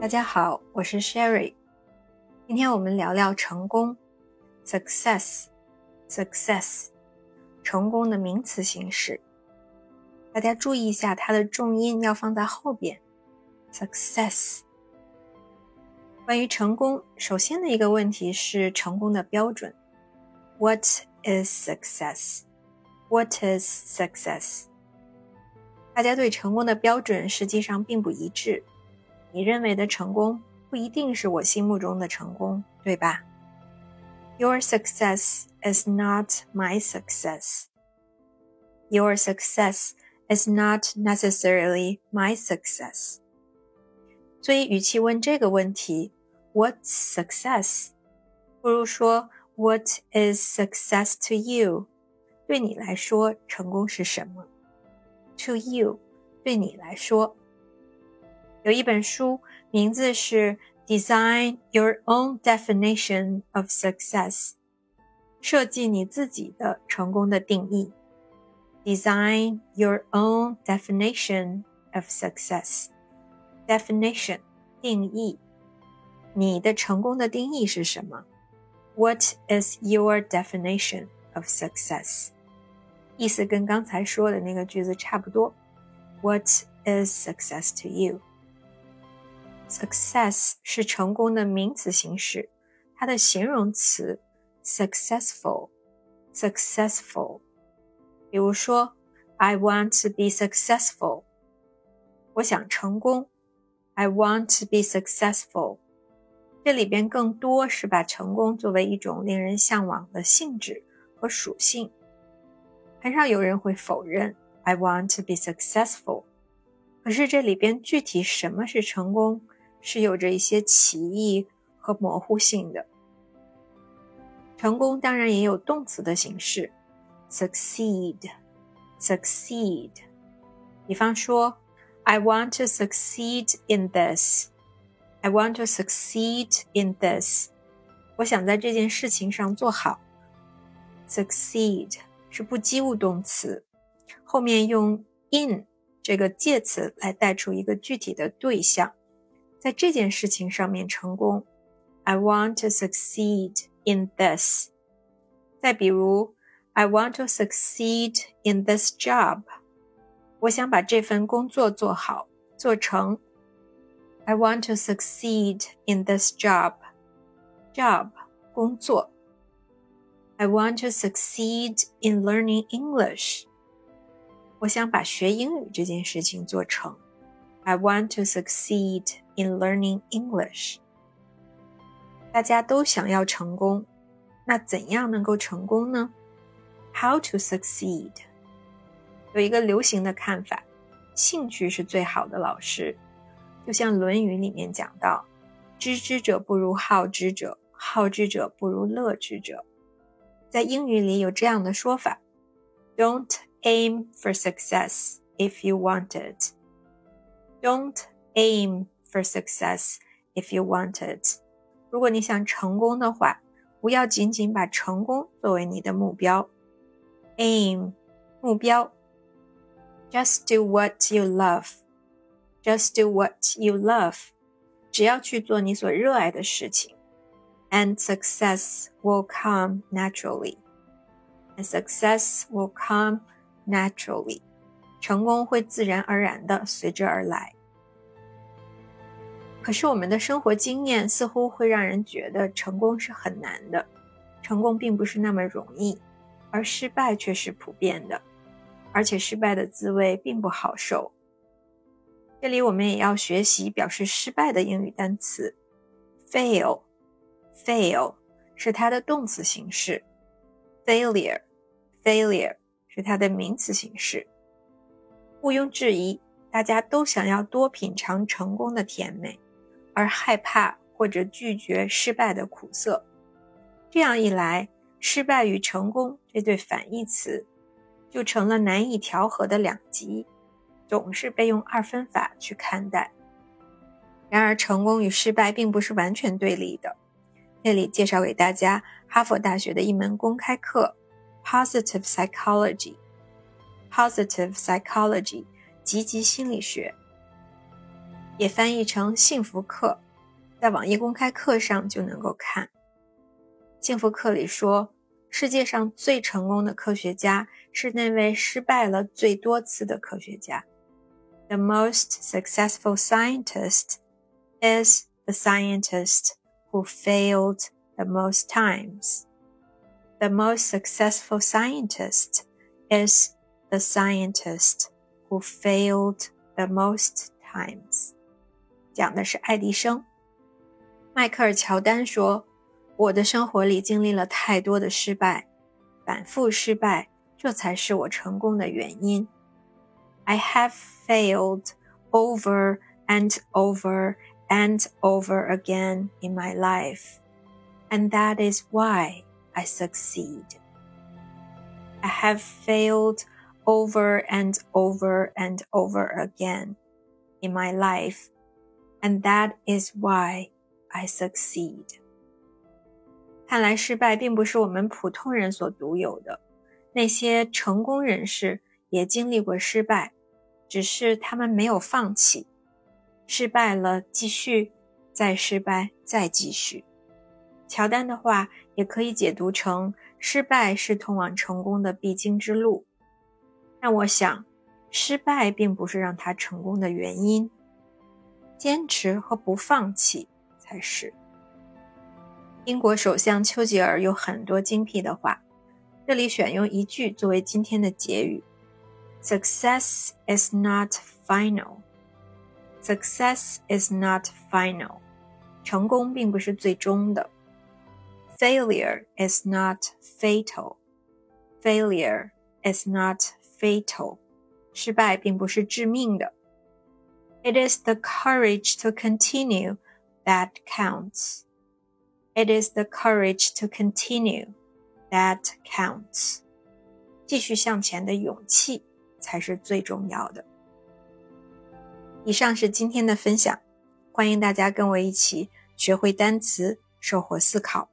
大家好，我是 Sherry。今天我们聊聊成功，success，success，成功的名词形式。大家注意一下，它的重音要放在后边，success。关于成功，首先的一个问题是成功的标准，What is success？What is success？大家对成功的标准实际上并不一致。你认为的成功不一定是我心目中的成功，对吧？Your success is not my success. Your success is not necessarily my success. 所以，与其问这个问题 "What's success"，不如说 "What is success to you"？对你来说，成功是什么？To you，对你来说。 有一本书，名字是《Design Your Own Definition of Success》，设计你自己的成功的定义。Design your own definition of success. Definition 定义，你的成功的定义是什么？What is your definition of success？意思跟刚才说的那个句子差不多。What is success to Success 是成功的名词形式，它的形容词 successful，successful。比如说，I want to be successful，我想成功。I want to be successful，这里边更多是把成功作为一种令人向往的性质和属性，很少有人会否认 I want to be successful。可是这里边具体什么是成功？是有着一些歧义和模糊性的。成功当然也有动词的形式，succeed，succeed。比方说，I want to succeed in this。I want to succeed in this。我想在这件事情上做好。succeed 是不及物动词，后面用 in 这个介词来带出一个具体的对象。在这件事情上面成功。I want to succeed in this。再比如，I want to succeed in this job。我想把这份工作做好，做成。I want to succeed in this job。job 工作。I want to succeed in learning English。我想把学英语这件事情做成。 I want to succeed in learning English。大家都想要成功，那怎样能够成功呢？How to succeed？有一个流行的看法，兴趣是最好的老师。就像《论语》里面讲到：“知之者不如好之者，好之者不如乐之者。”在英语里有这样的说法：“Don't aim for success if you want it. Don't aim for success if you want it。如果你想成功的话，不要仅仅把成功作为你的目标。aim 目标。Just do what you love. Just do what you love. 只要去做你所热爱的事情，and success will come naturally. And success will come naturally. 成功会自然而然的随之而来。可是我们的生活经验似乎会让人觉得成功是很难的，成功并不是那么容易，而失败却是普遍的，而且失败的滋味并不好受。这里我们也要学习表示失败的英语单词，fail。fail 是它的动词形式，failure。failure 是它的名词形式。毋庸置疑，大家都想要多品尝成功的甜美。而害怕或者拒绝失败的苦涩，这样一来，失败与成功这对反义词就成了难以调和的两极，总是被用二分法去看待。然而，成功与失败并不是完全对立的。这里介绍给大家哈佛大学的一门公开课：Positive Psychology。（Positive Psychology，积极心理学），也翻译成“幸福课”，在网易公开课上就能够看。幸福课里说，世界上最成功的科学家是那位失败了最多次的科学家。The most successful scientist is the scientist who failed the most times. The most successful scientist is the scientist who failed the most times. 讲的是爱迪生。迈克尔·乔丹说：“我的生活里经历了太多的失败，反复失败，这才是我成功的原因。” I have failed over and over and over again in my life, and that is why I succeed. I have failed over and over and over again in my life, and that is why I succeed. 看来失败并不是我们普通人所独有的，那些成功人士也经历过失败，只是他们没有放弃，失败了继续，再失败再继续。乔丹的话也可以解读成：失败是通往成功的必经之路。但我想，失败并不是让他成功的原因，坚持和不放弃才是。英国首相丘吉尔有很多精辟的话，这里选用一句作为今天的结语：“Success is not final. Success is not final. 成功并不是最终的。Failure is not fatal. Failure is not fatal. 失败并不是致命的。It is the courage to continue that counts. It is the courage to continue that counts. 继续向前的勇气才是最重要的。以上是今天的分享，欢迎大家跟我一起学会单词，收获思考。